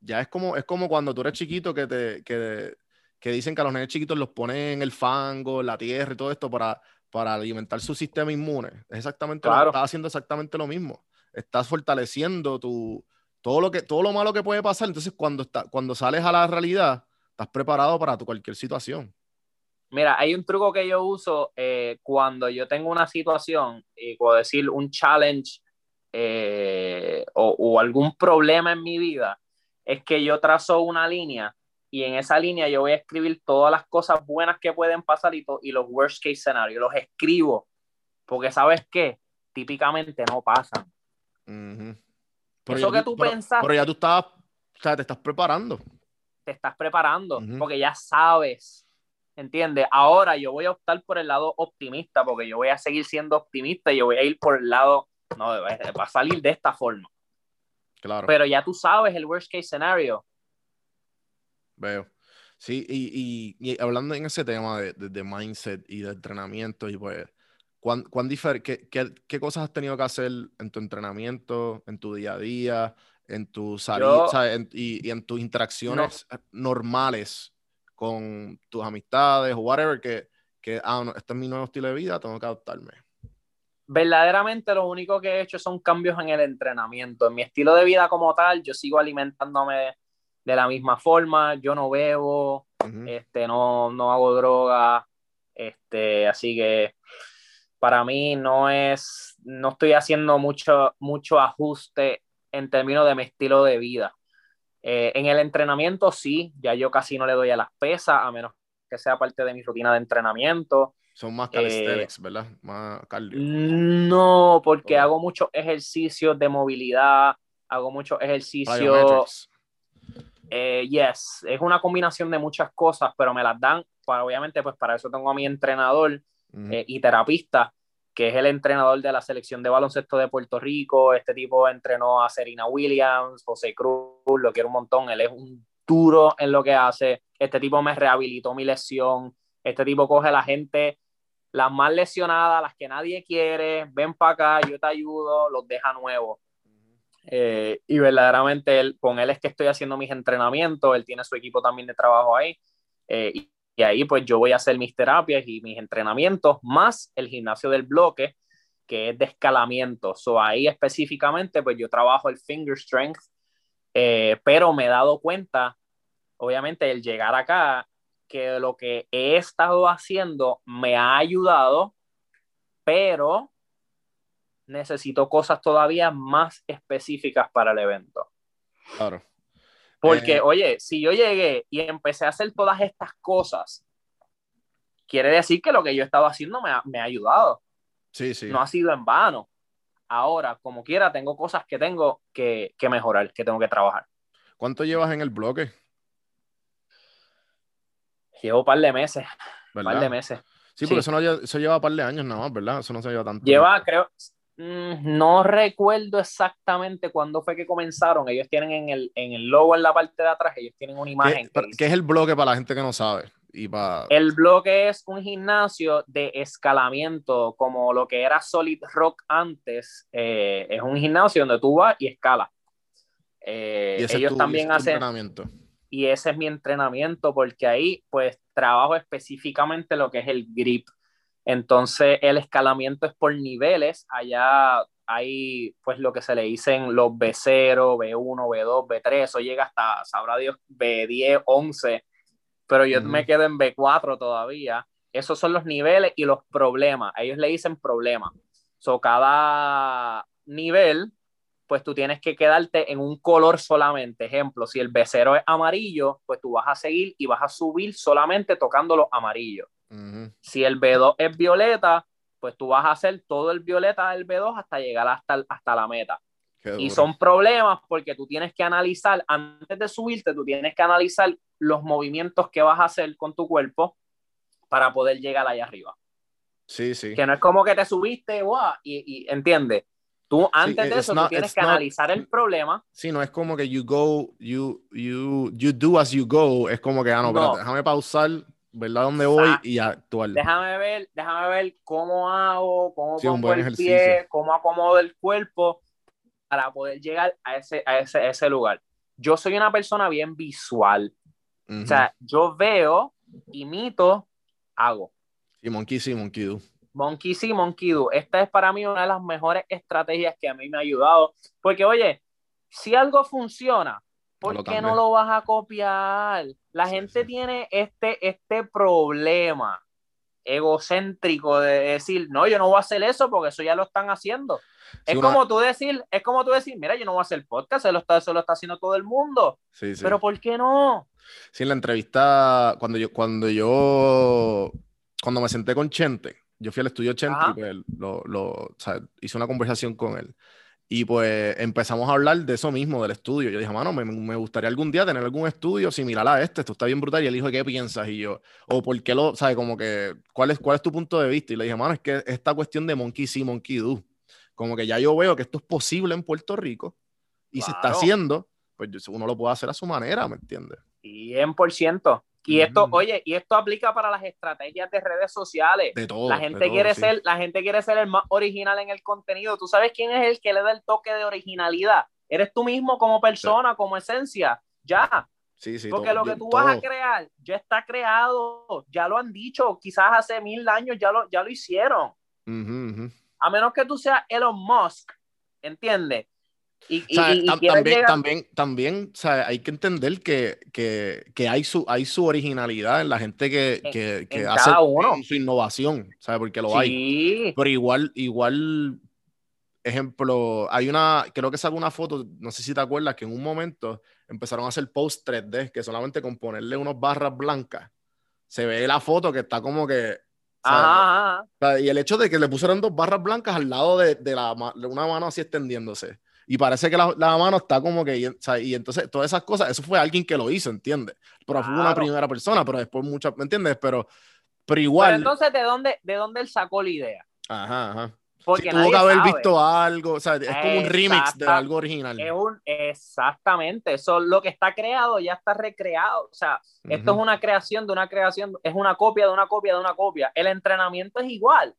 [SPEAKER 1] ya es como, es como cuando tú eres chiquito que te, que, que dicen que a los nenes chiquitos los ponen en el fango, en la tierra y todo esto para, para alimentar su sistema inmune. Es exactamente lo,
[SPEAKER 2] Claro.
[SPEAKER 1] estás haciendo exactamente lo mismo. Estás fortaleciendo tu, todo lo que, todo lo malo que puede pasar. Entonces, cuando, está, cuando sales a la realidad, estás preparado para tu cualquier situación.
[SPEAKER 2] Mira, hay un truco que yo uso eh, cuando yo tengo una situación, y puedo decir un challenge eh, o, o algún problema en mi vida, es que yo trazo una línea y en esa línea yo voy a escribir todas las cosas buenas que pueden pasar y, los worst case scenarios, los escribo, porque sabes qué, típicamente no pasan.
[SPEAKER 1] Ujú.
[SPEAKER 2] Eso que tú
[SPEAKER 1] pero-
[SPEAKER 2] pensaste.
[SPEAKER 1] Pero ya tú estás, o sea, te estás preparando.
[SPEAKER 2] te estás preparando, porque ya sabes, ¿entiendes? Ahora yo voy a optar por el lado optimista, porque yo voy a seguir siendo optimista y yo voy a ir por el lado, no, va a salir de esta forma.
[SPEAKER 1] Claro.
[SPEAKER 2] Pero ya tú sabes el worst case scenario.
[SPEAKER 1] Veo. Sí, y, y- y hablando en ese tema de, de- de mindset y de entrenamiento, y pues, ¿cuán, cuán difer- qué, qué- qué cosas has tenido que hacer en tu entrenamiento, en tu día a día, en tus salidas y, y en tus interacciones normales con tus amistades o whatever, que, que, ah, no, este es mi nuevo estilo de vida, tengo que adaptarme.
[SPEAKER 2] Verdaderamente lo único que he hecho son cambios en el entrenamiento. En mi estilo de vida como tal, yo sigo alimentándome de la misma forma, yo no bebo,
[SPEAKER 1] Ujú.
[SPEAKER 2] este, no, no hago droga, este, así que para mí no es, no estoy haciendo mucho, mucho ajuste en términos de mi estilo de vida. Eh, en el entrenamiento sí, ya yo casi no le doy a las pesas, a menos que sea parte de mi rutina de entrenamiento.
[SPEAKER 1] Son más
[SPEAKER 2] Eh,
[SPEAKER 1] calisthenics, ¿verdad? Más cardio.
[SPEAKER 2] No, porque hago muchos ejercicios de movilidad, hago muchos ejercicios eh, yes, es una combinación de muchas cosas, pero me las dan, para, obviamente, pues para eso tengo a mi entrenador
[SPEAKER 1] Ujú.
[SPEAKER 2] eh, y terapista, que es el entrenador de la selección de baloncesto de Puerto Rico. Este tipo entrenó a Serena Williams, José Cruz, lo quiero un montón. Él es un duro en lo que hace. Este tipo me rehabilitó mi lesión. Este tipo coge a la gente, las más lesionadas, las que nadie quiere, ven para acá, yo te ayudo, los deja nuevos. Eh, y verdaderamente él, con él es que estoy haciendo mis entrenamientos, él tiene su equipo también de trabajo ahí, eh, y, y ahí pues yo voy a hacer mis terapias y mis entrenamientos, más el gimnasio del bloque, que es de escalamiento. So, ahí específicamente pues yo trabajo el finger strength, eh, pero me he dado cuenta, obviamente, el llegar acá, que lo que he estado haciendo me ha ayudado, pero necesito cosas todavía más específicas para el evento.
[SPEAKER 1] Claro.
[SPEAKER 2] Porque,
[SPEAKER 1] Eh,
[SPEAKER 2] oye, si yo llegué y empecé a hacer todas estas cosas, quiere decir que lo que yo estaba haciendo me ha, me ha ayudado.
[SPEAKER 1] Sí, sí.
[SPEAKER 2] No ha sido en vano. Ahora, como quiera, tengo cosas que tengo que, que mejorar, que tengo que trabajar.
[SPEAKER 1] ¿Cuánto llevas en el bloque?
[SPEAKER 2] Llevo un par de meses, un par de meses.
[SPEAKER 1] Sí, porque
[SPEAKER 2] Sí.
[SPEAKER 1] Eso, no lleva, eso lleva un par de años nada más, ¿verdad? Eso no se lleva tanto.
[SPEAKER 2] Lleva, creo, mm, no recuerdo exactamente cuándo fue que comenzaron. Ellos tienen en el, en el logo en la parte de atrás, ellos tienen una
[SPEAKER 1] ¿Qué,
[SPEAKER 2] imagen. que
[SPEAKER 1] para-
[SPEAKER 2] dice-
[SPEAKER 1] qué es el bloque para la gente que no sabe? Y para...
[SPEAKER 2] El bloque es un gimnasio de escalamiento, como lo que era Solid Rock antes. Eh, es un gimnasio donde tú vas y escalas. Eh,
[SPEAKER 1] y
[SPEAKER 2] ellos también hacen,
[SPEAKER 1] entrenamiento.
[SPEAKER 2] Y ese es mi entrenamiento, porque ahí pues trabajo específicamente lo que es el grip. Entonces el escalamiento es por niveles. Allá hay pues lo que se le dicen los B0, B1, B2, B3. Eso llega hasta, sabrá Dios, B10, 11 pero yo
[SPEAKER 1] Ujú.
[SPEAKER 2] me quedo en B4 todavía. Esos son los niveles y los problemas. Ellos le dicen problemas. So, cada nivel, pues tú tienes que quedarte en un color solamente. Ejemplo, si el B0 es amarillo, pues tú vas a seguir y vas a subir solamente tocando los amarillos. Si el B2 es violeta, pues tú vas a hacer todo el violeta del B2 hasta llegar hasta, el- hasta la meta. Y son problemas porque tú tienes que analizar, antes de subirte, tú tienes que analizar los movimientos que vas a hacer con tu cuerpo para poder llegar allá arriba.
[SPEAKER 1] Sí, sí.
[SPEAKER 2] Que no es como que te subiste, guau, y, y entiende. Tú antes de
[SPEAKER 1] it's
[SPEAKER 2] eso,
[SPEAKER 1] not-
[SPEAKER 2] tú tienes que
[SPEAKER 1] not-
[SPEAKER 2] analizar el problema.
[SPEAKER 1] Sí, no es como que you go, you, you, you do as you go. Es como que, ah, no,
[SPEAKER 2] No.
[SPEAKER 1] espérate, déjame pausar, ¿verdad? ¿Dónde voy? Y actuar.
[SPEAKER 2] Déjame ver, déjame ver cómo hago, cómo
[SPEAKER 1] Sí,
[SPEAKER 2] pongo el
[SPEAKER 1] ejercicio.
[SPEAKER 2] pie, cómo acomodo el cuerpo para poder llegar a ese, a ese, a ese lugar. Yo soy una persona bien visual.
[SPEAKER 1] Ujú.
[SPEAKER 2] O sea, yo veo, imito, hago.
[SPEAKER 1] Y Monkey sí, Monkey do.
[SPEAKER 2] Monkey sí, Monkey do. Esta es para mí una de las mejores estrategias que a mí me ha ayudado. Porque, oye, si algo funciona, ¿por
[SPEAKER 1] No
[SPEAKER 2] qué no lo vas a copiar? La
[SPEAKER 1] Sí,
[SPEAKER 2] gente
[SPEAKER 1] sí.
[SPEAKER 2] tiene este, este problema egocéntrico de decir, no, yo no voy a hacer eso porque eso ya lo están haciendo.
[SPEAKER 1] Sí,
[SPEAKER 2] es
[SPEAKER 1] una-
[SPEAKER 2] como tú decir, es como tú decir, mira, yo no voy a hacer podcast, se lo está, se lo está haciendo todo el mundo.
[SPEAKER 1] Sí, sí.
[SPEAKER 2] Pero ¿por qué no?
[SPEAKER 1] Sí, en la entrevista, cuando yo, cuando yo, cuando me senté con Chente, yo fui al estudio Chente y pues lo, lo, o sea, hice una conversación con él. Y pues empezamos a hablar de eso mismo, del estudio. Yo dije, mano, me, me gustaría algún día tener algún estudio similar a este, esto está bien brutal. Y él dijo, ¿qué piensas? Y yo, o por qué lo, sabes, como que, ¿cuál es, cuál es tu punto de vista? Y le dije, mano, es que esta cuestión de monkey see, monkey do, como que ya yo veo que esto es posible en Puerto Rico y se está haciendo, pues uno lo puede hacer a su manera, ¿me entiendes?
[SPEAKER 2] 100%. Y esto,
[SPEAKER 1] Ujú.
[SPEAKER 2] oye, y esto aplica para las estrategias de redes sociales.
[SPEAKER 1] De todo.
[SPEAKER 2] La gente
[SPEAKER 1] todo,
[SPEAKER 2] quiere
[SPEAKER 1] sí.
[SPEAKER 2] ser, la gente quiere ser el más original en el contenido. ¿Tú sabes quién es el que le da el toque de originalidad? Eres tú mismo como persona, como esencia. Ya.
[SPEAKER 1] Sí, sí.
[SPEAKER 2] Porque
[SPEAKER 1] todo,
[SPEAKER 2] lo que tú vas a crear ya está creado. Ya lo han dicho. Quizás hace mil años ya lo, ya lo hicieron.
[SPEAKER 1] Ujú, ujú.
[SPEAKER 2] A menos que tú seas Elon Musk. ¿Entiendes? Y,
[SPEAKER 1] O sea,
[SPEAKER 2] y- y
[SPEAKER 1] tam-
[SPEAKER 2] quieres
[SPEAKER 1] también,
[SPEAKER 2] llegar-
[SPEAKER 1] también, también, o sea, hay que entender que, que, que hay, su, hay su originalidad en la gente que,
[SPEAKER 2] En-
[SPEAKER 1] que, que
[SPEAKER 2] en
[SPEAKER 1] hace
[SPEAKER 2] uno.
[SPEAKER 1] su innovación, ¿sabes? Porque lo hay. Pero igual, igual, ejemplo, hay una, creo que sacó una foto, no sé si te acuerdas, que en un momento empezaron a hacer post 3D, que solamente con ponerle unas barras blancas, se ve la foto que está como que...
[SPEAKER 2] Ajá,
[SPEAKER 1] y el hecho de que le pusieron dos barras blancas al lado de, de la, de una mano así extendiéndose. Y parece que la, la mano está como que. y- o sea, y entonces todas esas cosas, eso fue alguien que lo hizo, ¿entiendes? Pero fue una primera persona, pero después muchas, ¿me entiendes? Pero, pero
[SPEAKER 2] Pero
[SPEAKER 1] igual.
[SPEAKER 2] entonces, ¿de dónde, ¿de dónde él sacó la idea?
[SPEAKER 1] ajá, ajá.
[SPEAKER 2] Porque
[SPEAKER 1] Sí, tuvo que haber
[SPEAKER 2] sabe.
[SPEAKER 1] visto algo, o sea, es como un remix de algo original.
[SPEAKER 2] Es un, exactamente, eso lo que está creado ya está recreado. O sea, esto
[SPEAKER 1] Ujú.
[SPEAKER 2] es una creación de una creación, es una copia de una copia de una copia. El entrenamiento es igual.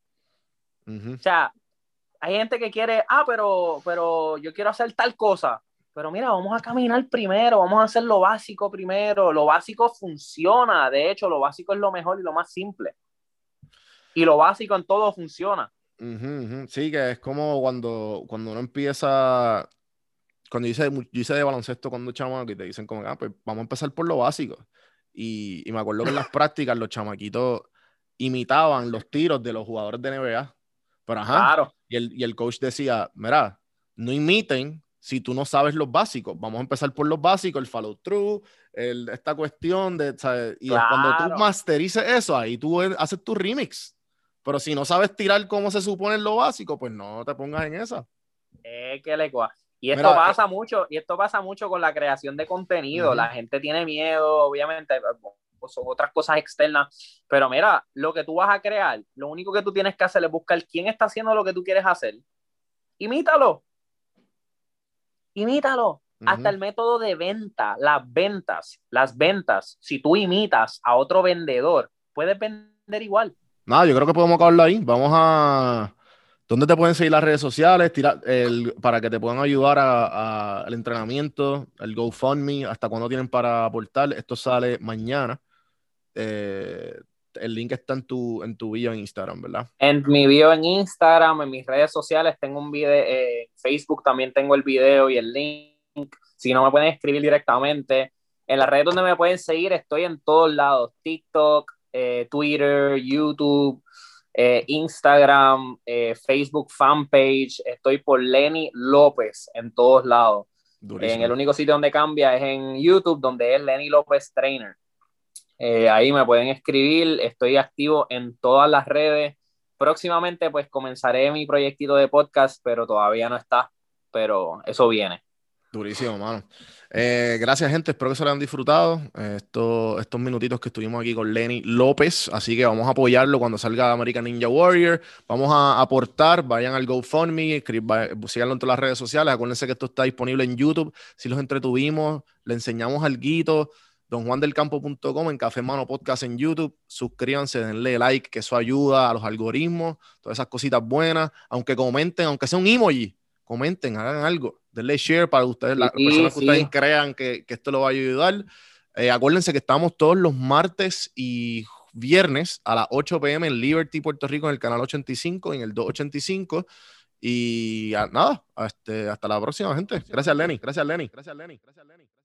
[SPEAKER 1] Ujú.
[SPEAKER 2] O sea, hay gente que quiere, ah, pero, pero yo quiero hacer tal cosa. Pero mira, vamos a caminar primero, vamos a hacer lo básico primero. Lo básico funciona. De hecho, lo básico es lo mejor y lo más simple. Y lo básico en todo funciona.
[SPEAKER 1] Ujú, ujú. Sí, que es como cuando, cuando uno empieza, cuando yo hice, yo hice de baloncesto cuando chamaco y te dicen como, ah, pues vamos a empezar por lo básico. Y, y me acuerdo que en las prácticas los chamaquitos imitaban los tiros de los jugadores de NBA. Pero ajá,
[SPEAKER 2] Claro.
[SPEAKER 1] Y el, y el coach decía, mira, no imiten si tú no sabes los básicos. Vamos a empezar por los básicos, el follow through, el, esta cuestión de, ¿sabes? Y cuando tú
[SPEAKER 2] Claro.
[SPEAKER 1] masterices eso, ahí tú haces tu remix. Pero si no sabes tirar como se supone en lo básico, pues no te pongas en esa.
[SPEAKER 2] Es que le cua- Y esto
[SPEAKER 1] Mira,
[SPEAKER 2] pasa mucho, y esto pasa mucho con la creación de contenido.
[SPEAKER 1] Ujú.
[SPEAKER 2] La gente tiene miedo, obviamente, son otras cosas externas. Pero mira, lo que tú vas a crear, lo único que tú tienes que hacer es buscar quién está haciendo lo que tú quieres hacer. Imítalo. Imítalo. Hasta el método de venta, las ventas, las ventas. Si tú imitas a otro vendedor, puedes vender igual.
[SPEAKER 1] Nada, yo creo que podemos acabarlo ahí. Vamos a. ¿Dónde te pueden seguir las redes sociales? Tira- el- para que te puedan ayudar a- a- al entrenamiento, el GoFundMe, hasta cuándo tienen para aportar. Esto sale mañana. Eh, el link está en tu, en tu bio en Instagram, ¿verdad?
[SPEAKER 2] En mi video en Instagram, en mis redes sociales, tengo un video, eh, en Facebook también tengo el video y el link. Si no me pueden escribir directamente. En las redes donde me pueden seguir, estoy en todos lados: TikTok, eh, Twitter, YouTube, eh, Instagram, Facebook fanpage. Estoy por Lenny López en todos lados.
[SPEAKER 1] Durísimo.
[SPEAKER 2] En el único sitio donde cambia es en YouTube, donde es Lenny López Trainer. Eh, ahí me pueden escribir, estoy activo en todas las redes, próximamente pues comenzaré mi proyectito de podcast, pero todavía no está, pero eso viene.
[SPEAKER 1] Durísimo, mano. Eh, gracias, gente. Espero que se lo hayan disfrutado. Eh, estos minutitos que estuvimos aquí con Lenny López. Así que vamos a apoyarlo cuando salga American Ninja Warrior. Vamos a aportar. Vayan al GoFundMe. Síganlo en todas las redes sociales. Acuérdense que esto está disponible en YouTube. Si los entretuvimos, le enseñamos algo. donjuandelcampo.com en Café Mano Podcast en YouTube. Suscríbanse, denle like, que eso ayuda a los algoritmos, todas esas cositas buenas. Aunque comenten, aunque sea un emoji, comenten, hagan algo denle share para ustedes, las personas que ustedes crean que, esto lo va a ayudar. Eh, acuérdense que estamos todos los martes y viernes a las 8 pm en Liberty, Puerto Rico, en el canal 85, en el 285. Y nada, este, hasta la próxima, gente. Gracias, Lenny. Gracias, Lenny. Gracias, Lenny. Gracias, Lenny.